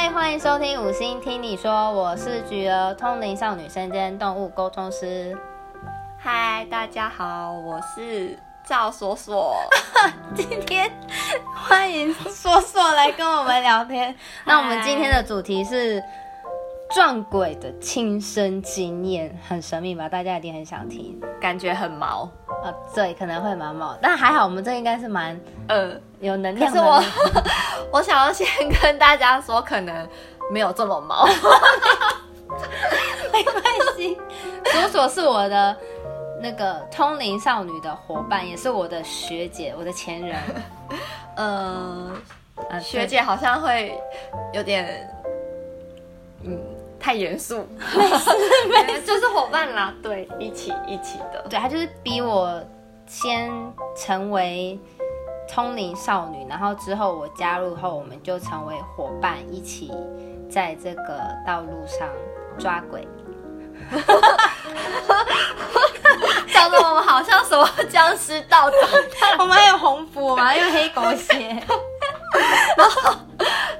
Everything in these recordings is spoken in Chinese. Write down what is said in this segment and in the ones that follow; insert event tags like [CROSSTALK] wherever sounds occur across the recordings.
嗨，欢迎收听五星听你说，我是菊儿，通灵少女身兼动物沟通师。嗨，大家好，我是赵锁锁。[LAUGHS] 今天欢迎锁锁来跟我们聊天。那我们今天的主题是撞鬼的亲身经验，很神秘吧？大家一定很想听。感觉很毛，啊，对，可能会蛮毛，但还好，我们这应该是蛮呃，有能可量的。是我 [LAUGHS] 我想要先跟大家说，可能没有这么毛。[LAUGHS] 没关系，索索是我的那个通灵少女的伙伴，也是我的学姐，我的前人。[LAUGHS] 呃，啊学姐好像会有点，嗯，太严肃，[LAUGHS] 就是伙伴啦，对，一起一起的，对，他就是逼我先成为通灵少女，然后之后我加入后，我们就成为伙伴，一起在这个道路上抓鬼。[LAUGHS] 讲的我们好像什么僵尸道长，[LAUGHS] 我们还有红符，我们还有黑狗血，然后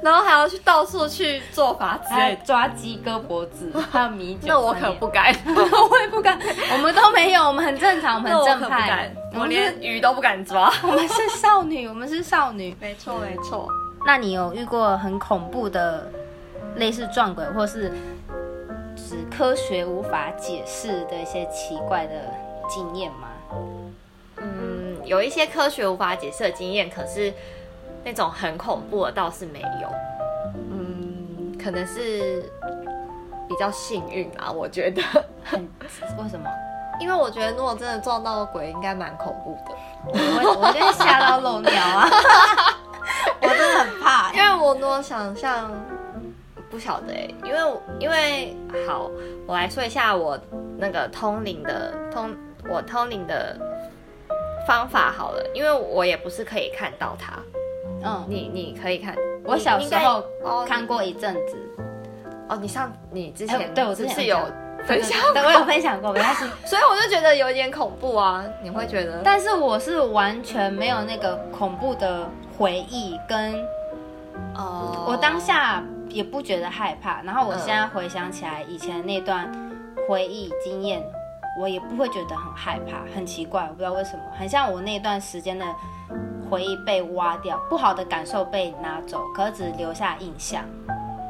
还要去到处去做法之还类的，有抓鸡割脖子，还有米酒。那我可不敢，[LAUGHS] 我也不敢，我们都没有，我们很正常，我们很正派，，我我们连鱼都不敢抓。我们是少女，我们是少女。没错没错，那你有遇过很恐怖的类似撞鬼，或是指科学无法解释的一些奇怪的经验吗？嗯，有一些科学无法解释的经验，可是那种很恐怖的倒是没有。嗯，可能是比较幸运啊，我觉得，很为什么？因为我觉得如果真的撞到鬼，应该蛮恐怖的。我我就会吓到漏尿啊！[LAUGHS] 我真的很怕、因为我如果想象，不晓得哎、因为因为好，我来说一下我那个通灵的通，我通灵的方法好了，因为我也不是可以看到它，嗯，你你可以看，我小时候哦看过一阵子，哦，你上你之哎前对我之前是有分享对，我有分享过，但是 [LAUGHS] 所以我就觉得有点恐怖啊，你会觉得？但是我是完全没有那个恐怖的回忆跟哦。我当下也不觉得害怕，然后我嗯现在回想起来以前那段回忆经验，我也不会觉得很害怕，很奇怪，我不知道为什么，很像我那段时间的回忆被挖掉，不好的感受被拿走，可是只留下印象。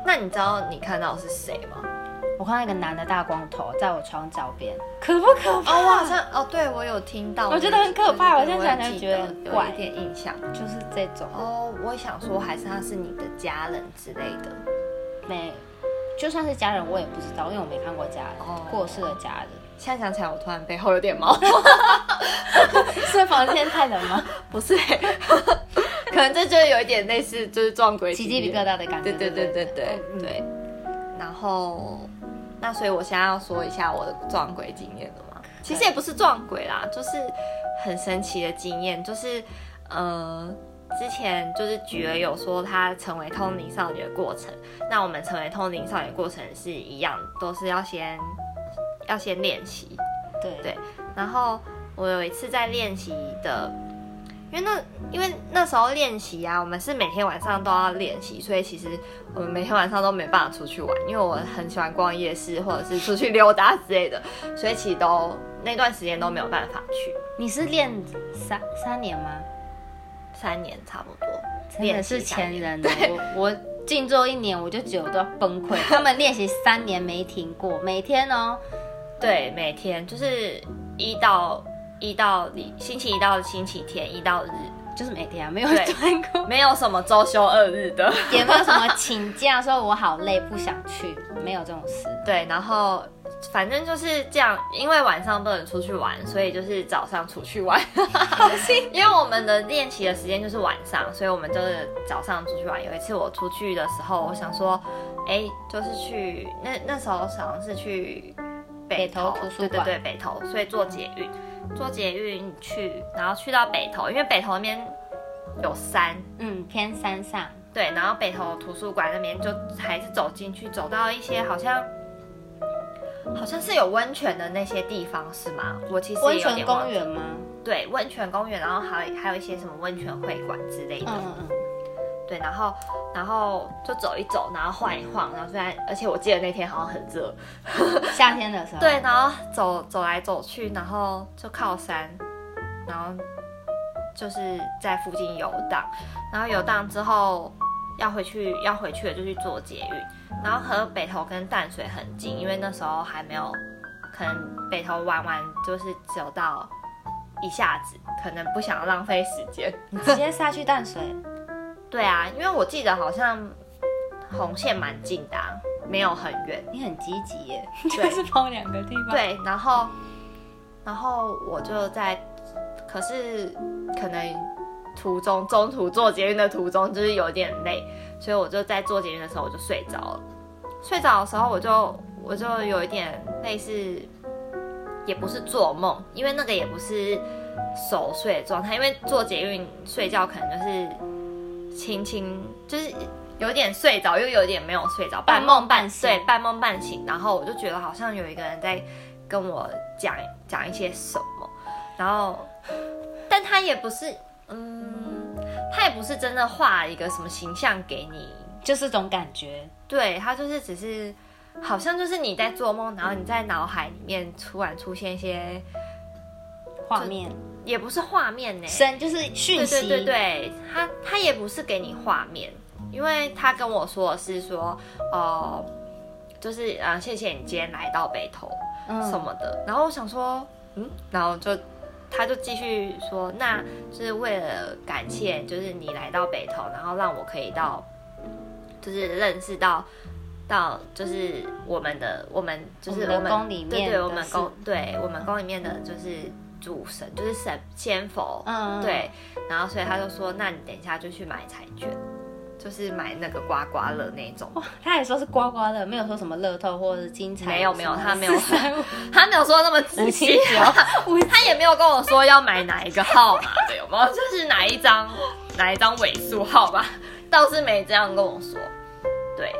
那你知道你看到的是谁吗？我看到一个男的大光头在我床脚边，可不可怕？哦，我好像哦，对我有听到，我觉得很可怕我现在想觉得有一点印象。就是这种，哦，我想说还是他是你的家人之类的。没，就算是家人，我也不知道，因为我没看过家人、哦过世的家人。现在想起来，我突然背后有点毛，[LAUGHS] 是房间太冷吗？[LAUGHS] 不是、[LAUGHS] 可能这就是有一点类似，就是撞鬼起鸡皮疙瘩的感觉。对对对对对嗯对。然后，那所以我现在要说一下我的撞鬼经验了嘛。其实也不是撞鬼啦，就是很神奇的经验，就是呃，之前就是菊儿有说她成为通灵少女的过程，那我们成为通灵少女的过程是一样，都是要先要先练习，对对然后我有一次在练习的，因为那因为那时候练习啊，我们是每天晚上都要练习，所以其实我们每天晚上都没办法出去玩，因为我很喜欢逛夜市或者是出去溜达之类的，所以其实都那段时间都没有办法去，你是练三三年吗？三年差不多。真的是前人呢。我我静坐一年，我就觉得我都要崩溃。[LAUGHS] 他们练习三年没停过，每天哦，对，每天就是一到一到礼星期一到星期天，一到日，就是每天啊，没有对断过，[LAUGHS] 没有什么周休二日的。也没有什么请假说我好累不想去，没有这种事。对，然后反正就是这样，因为晚上不能出去玩，所以就是早上出去玩。[LAUGHS] 因为我们的练习的时间就是晚上，所以我们就是早上出去玩。有一次我出去的时候，我想说，哎，就是去那那时候好像是去北北投图书馆对对对，北投，所以坐捷运，坐捷运去，然后去到北投，因为北投那边有山，嗯，偏山上，对，然后北投图书馆那边就还是走进去，走到一些好像好像是有温泉的那些地方是吗？我其实温泉点公园吗？对，温泉公园，然后还还有一些什么温泉会馆之类的。嗯嗯对，然后然后就走一走，然后晃一晃，然后虽然而且我记得那天好像很热，[LAUGHS] 夏天的时候，对，然后走走来走去，然后就靠山，然后就是在附近游荡，然后游荡之后要回去要回去了就去坐捷运，然后和北投跟淡水很近，因为那时候还没有，可能北投玩完就是只有到一下子，可能不想要浪费时间。你直接下去淡水，对啊，因为我记得好像红线蛮近的、啊，没有很远。你很积极耶，对 [LAUGHS] 就是跑两个地方。，对，然后然后我就在，可是可能途中中途坐捷运的途中就是有点累，所以我就在坐捷运的时候我就睡着了。睡着的时候我就我就有一点类似，也不是做梦，因为那个也不是熟睡的状态，因为坐捷运睡觉可能就是轻轻就是。有点睡着，又有点没有睡着，半梦半睡，半梦半醒。然后我就觉得好像有一个人在跟我讲讲一些什么，然后，但他也不是，嗯，他也不是真的画一个什么形象给你，就是种感觉。对他就是只是，好像就是你在做梦，然后你在脑海里面突然出现一些，画面也不是画面呢，声就是讯息，对对对，他他也不是给你画面，因为他跟我说的是说，呃，就是啊、呃谢谢你今天来到北投，嗯什么的。然后我想说，嗯，然后就他就继续说，那就是为了感谢，就是你来到北投，然后让我可以到，就是认识到。到就是我们的，我们就是我们我们宫里面对对，我们宫，对我们宫里面的就是主神，就是神仙佛，嗯，对，然后所以他就说，那你等一下就去买彩券，就是买那个刮刮乐那种。哇，他也说是刮刮乐，没有说什么乐透或者是精彩，没有没有他没有他没有说那么仔五细七，九，他也没有跟我说要买哪一个号码的，有没有？就是哪一张哪一张尾数号吧，倒是没这样跟我说。对，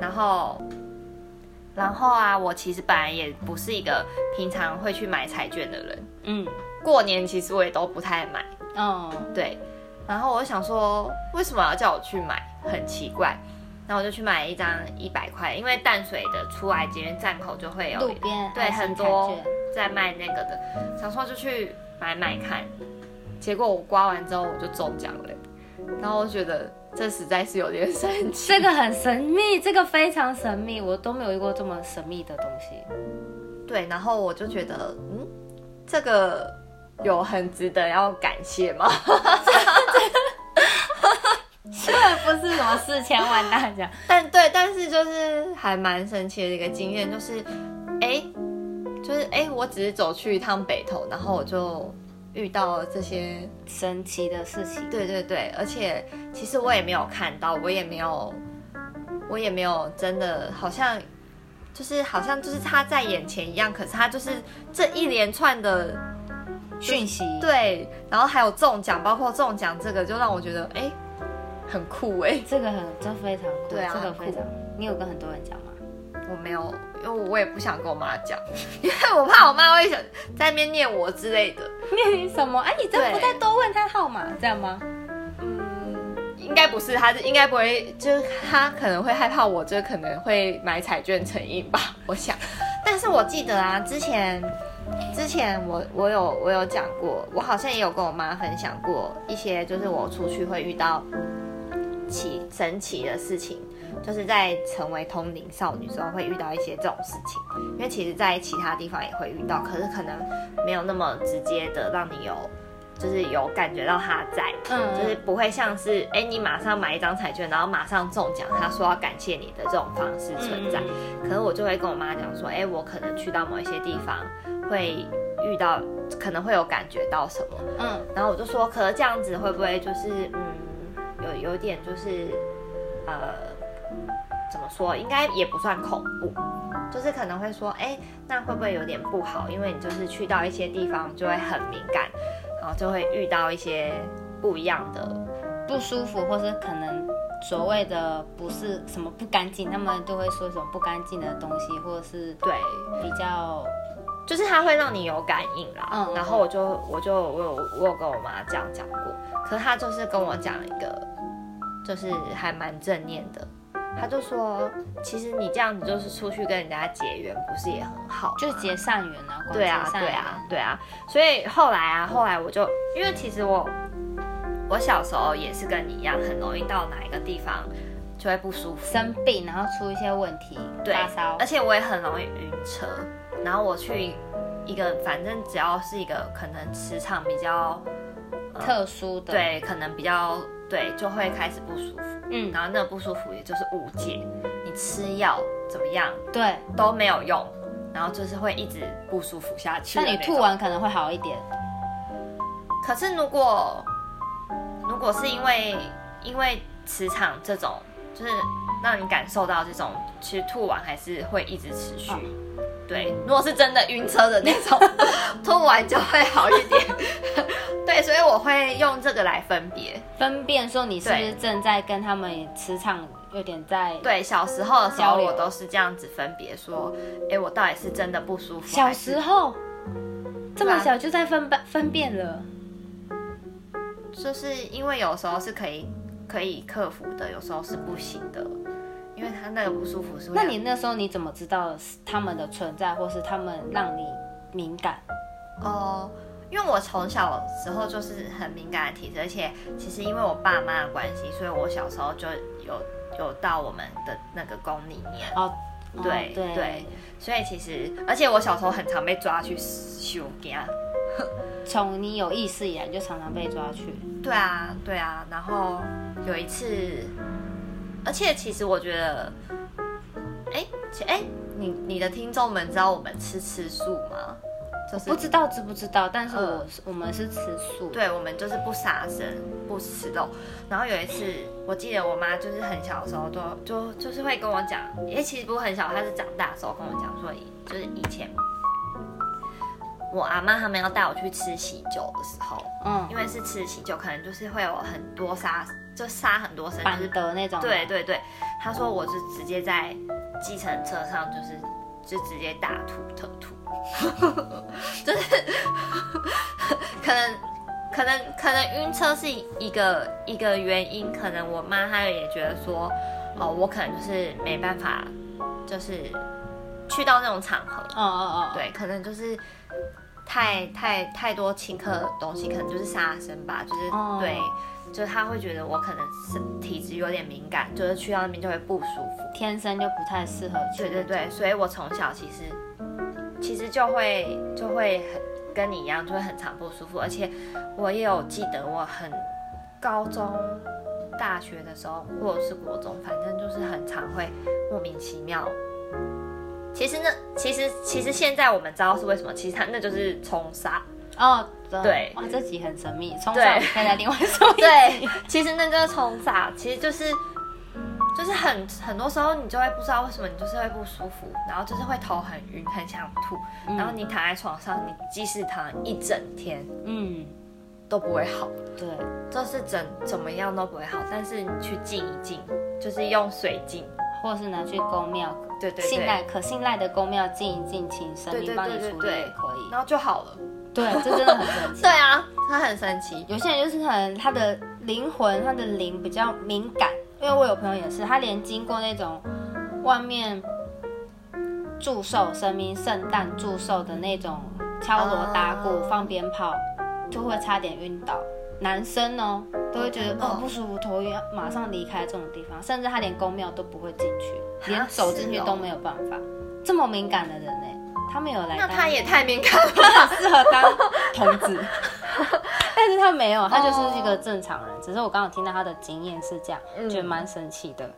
然后然后啊，我其实本来也不是一个平常会去买彩券的人，嗯过年其实我也都不太买。哦，对，然后我就想说，为什么要叫我去买？很奇怪。然后我就去买了一张一百块，因为淡水的出来捷运站口就会有路边对很多在卖那个的，想说就去买买看。结果我刮完之后我就中奖了，然后我觉得这实在是有点神奇。这个很神秘，这个非常神秘，我都没有遇过这么神秘的东西。对，然后我就觉得，嗯，这个有很值得要感谢吗？[LAUGHS] 这不是什么四千万大奖，但对，但是就是还蛮神奇的一个经验，就是，哎，就是哎，我只是走去一趟北投，然后我就遇到了这些，神奇的事情。对对对，而且其实我也没有看到，我也没有，我也没有真的好像，就是好像就是他在眼前一样，可是他就是这一连串的讯息，对，然后还有中奖，包括中奖这个，就让我觉得哎，很酷哎。这个很，这非常酷，对啊这个非常。你有跟很多人讲吗？我没有，因为我也不想跟我妈讲，[LAUGHS] 因为我怕我妈会想在那边念我之类的。念你什么？哎、你这对不再多问他号码，这样吗？嗯，应该不是，她应该不会，就是她可能会害怕我，这可能会买彩券成瘾吧，[LAUGHS] 我想。但是我记得啊，之前之前我我有我有讲过，我好像也有跟我妈分享过一些，就是我出去会遇到奇神奇的事情。就是在成为通灵少女之后，会遇到一些这种事情，因为其实，在其他地方也会遇到，可是可能没有那么直接的让你有，就是有感觉到他在，嗯。就是不会像是哎、你马上买一张彩券，然后马上中奖，他说要感谢你的这种方式存在。可是我就会跟我妈讲说，哎、我可能去到某一些地方会遇到，可能会有感觉到什么，嗯，然后我就说，可是这样子会不会就是嗯，有有点就是呃，怎么说？应该也不算恐怖，就是可能会说，哎，那会不会有点不好？因为你就是去到一些地方就会很敏感，然后就会遇到一些不一样的，不舒服，或是可能所谓的不是什么不干净，他们都会说什么不干净的东西，或者是对，比较就是它会让你有感应啦。嗯然后我就我就我有我有跟我妈这样讲过，可是她就是跟我讲一个，就是还蛮正念的。他就说，其实你这样子就是出去跟人家结缘，不是也很好？就是结善缘啊，广对啊对啊，对啊。所以后来啊，后来我就因为其实我我小时候也是跟你一样，很容易到哪一个地方就会不舒服，生病，然后出一些问题，对发烧而，且我也很容易晕车。然后我去一个，反正只要是一个可能磁场比较特殊的，，对，可能比较对，就会开始不舒服。嗯，然后那个不舒服也就是误解，你吃药怎么样对。都没有用，然后就是会一直不舒服下去。那你吐，完可能会好一点，可是如果如果是因为因为磁场这种，就是让你感受到这种，其实吐完还是会一直持续。哦对，如果是真的晕车的那种，[LAUGHS] 吐完就会好一点。对，所以我会用这个来分别。分辨说你是不是正在跟他们磁场有点在。对，小时候的时候我都是这样子分别说，哎，我到底是真的不舒服，小时候这么小就在分辨分辨了，就是因为有时候是可以可以克服的，有时候是不行的，因为他那个不舒服是会让那你那时候你怎么知道他们的存在，或是他们让你敏感？哦，因为我从小时候就是很敏感的体质，而且其实因为我爸妈的关系，所以我小时候就有有到我们的那个宫里面。哦，对哦对对，所以其实，而且我小时候很常被抓去修家。从你有意识以来，就常常被抓去。对啊，对啊。然后有一次，而且其实我觉得，哎，其哎，你你的听众们知道我们吃吃素吗？就是不知道知不知道，但是我我们是吃素，对，我们就是不杀生，不吃肉。然后有一次，我记得我妈就是很小的时候都就就是会跟我讲，也其实不是很小，她是长大的时候跟我讲说，就是以前我阿妈他们要带我去吃喜酒的时候，嗯，因为是吃喜酒，可能就是会有很多杀，就杀很多生，板就是德那种，对，对对。他说我是直接在计程车上，就是就直接大吐特吐，[LAUGHS] 就是 [LAUGHS] 可能可能可能晕车是一个一个原因，可能我妈她也觉得说，哦，我可能就是没办法，就是去到那种场合，哦哦哦，对，可能就是太太太多请客的东西，可能就是杀生吧，就是、哦对，就是他会觉得我可能是体质有点敏感，就是去到那边就会不舒服。天生就不太适合去。对对对，所以我从小其实其实就会就会很跟你一样，就会很常不舒服，而且我也有记得我很高中。大学的时候，或者是国中，反正就是很常会莫名其妙。其实那其实其实现在我们知道是为什么，其实它那就是冲杀。哦，对。哇，这集很神秘，冲对小可以来另外说一集。对，其实那就是冲煞，其实就是就是很很多时候你就会不知道为什么你就是会不舒服，然后就是会头很晕，很想吐，嗯。然后你躺在床上，你即使躺一整天嗯，都不会好，对，就是怎怎么样都不会好，但是你去静一静，就是用水静，或是拿去公庙，对对信赖，可信赖的公庙静一静，请神对对明帮你处理对对对也可以。然后就好了。对，这真的很神奇。[LAUGHS] 对啊，他很神奇。有些人就是可能他的灵魂、他的灵比较敏感，因为我有朋友也是，他连经过那种外面祝寿、神明圣诞祝寿的那种敲锣打鼓、哦放鞭炮，就会差点晕倒。男生呢，都会觉得哦哦不舒服、头晕，马上离开这种地方，甚至他连公庙都不会进去，连走进去都没有办法。这么敏感的人呢，他没有来，那他也太敏感了。他 [LAUGHS] 很适合当童子，[LAUGHS] 但是他没有，他就是一个正常人。只是我刚刚听到他的经验是这样，嗯觉得蛮神奇的。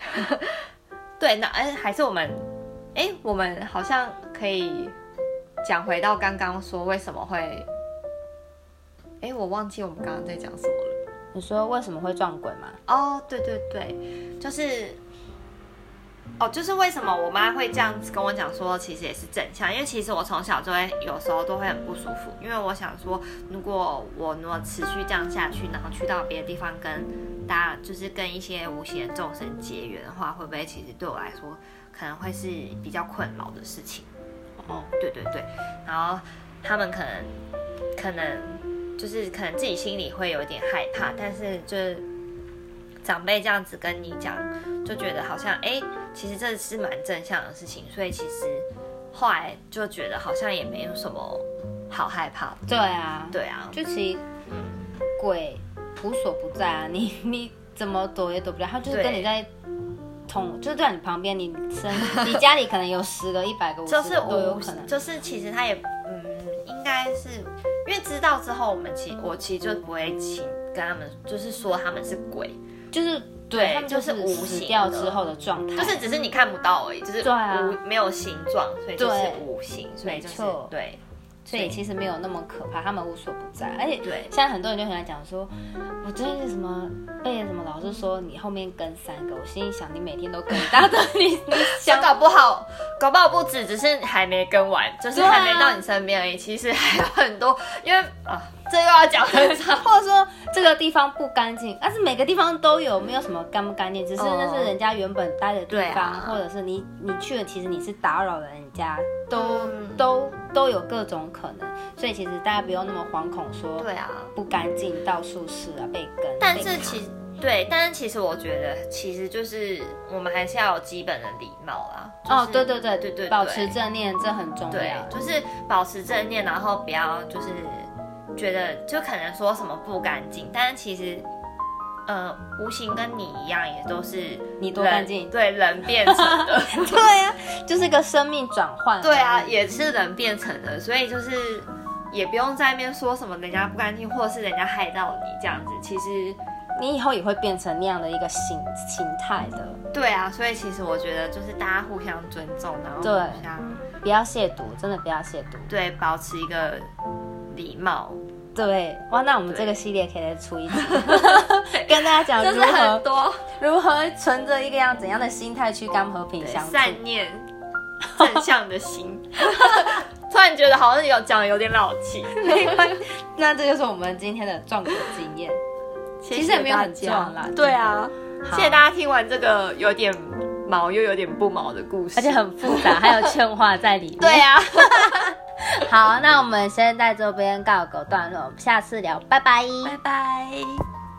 [LAUGHS] 对，那哎，还是我们，哎，我们好像可以讲回到刚刚说为什么会，哎，我忘记我们刚刚在讲什么了。你说为什么会撞鬼吗？哦，对对对，就是，哦，就是为什么我妈会这样子跟我讲说，其实也是正向，因为其实我从小就会有时候都会很不舒服，因为我想说，如果我如果持续这样下去，然后去到别的地方跟大家就是跟一些无形的众生结缘的话，会不会其实对我来说可能会是比较困扰的事情？哦，对对对，然后他们可能可能就是可能自己心里会有一点害怕，但是就是长辈这样子跟你讲，就觉得好像哎、其实这是蛮正向的事情，所以其实后来就觉得好像也没有什么好害怕的。对啊，对啊，就其实鬼无所不在啊，你 [LAUGHS] 你怎么躲也躲不掉，他就是跟你在同，就是在你旁边，你身 [LAUGHS] 你家里可能有十个、一百个、就是个都有可能。就是其实他也嗯，应该是因为知道之后，我们其我其实就不会请跟他们，就是说他们是鬼，就是对对他们就是无形掉之后的状态，就是只是你看不到而已，就是无没有形状，所以就是无形，所以就是对所以其实没有那么可怕，他们无所不在。而且对现在很多人就很爱讲说，我最近什么被什么老师说你后面跟三个，我心里想你每天都跟一大堆，[LAUGHS] 你你想想搞不好，搞不好不止，只是还没跟完，就是还没到你身边而已。其实还有很多，因为啊，这又要讲很长。或者说这个地方不干净，但是每个地方都有，没有什么干不干净，只是哦。那是人家原本待的地方，或者是你你去了，其实你是打扰了人家，都、嗯。都都有各种可能，所以其实大家不用那么惶恐说对啊，不干净到处是啊被跟，但是其实对，但是其实我觉得，其实就是我们还是要有基本的礼貌啦。就是哦，对对对对对，保持正念这很重对要，，就是保持正念，然后不要就是觉得就可能说什么不干净，但是其实。呃，无形跟你一样，也都是你多人干净对人变成的，[LAUGHS] 对啊，就是个生命转换，对啊，也是人变成的，所以就是也不用在那边说什么人家不干净，或者是人家害到你这样子。其实你以后也会变成那样的一个形形态的，对啊，所以其实我觉得就是大家互相尊重，然后对互相不要亵渎，真的不要亵渎。对保持一个礼貌，对，哇，那我们对这个系列可以再出一集，[LAUGHS] 跟大家讲就是如何很多如何存着一个样怎样的心态去跟和平相处。善念正向的心。[LAUGHS] 突然觉得好像有讲的有点老气，[LAUGHS] 没关系，那这就是我们今天的撞鬼经验。其实也没有很撞啦对啊，好谢谢大家听完这个有点毛又有点不毛的故事，而且很复杂，还有劝话在里面。对啊。好，那我们先在这边告个段落，我们下次聊，拜拜。拜拜。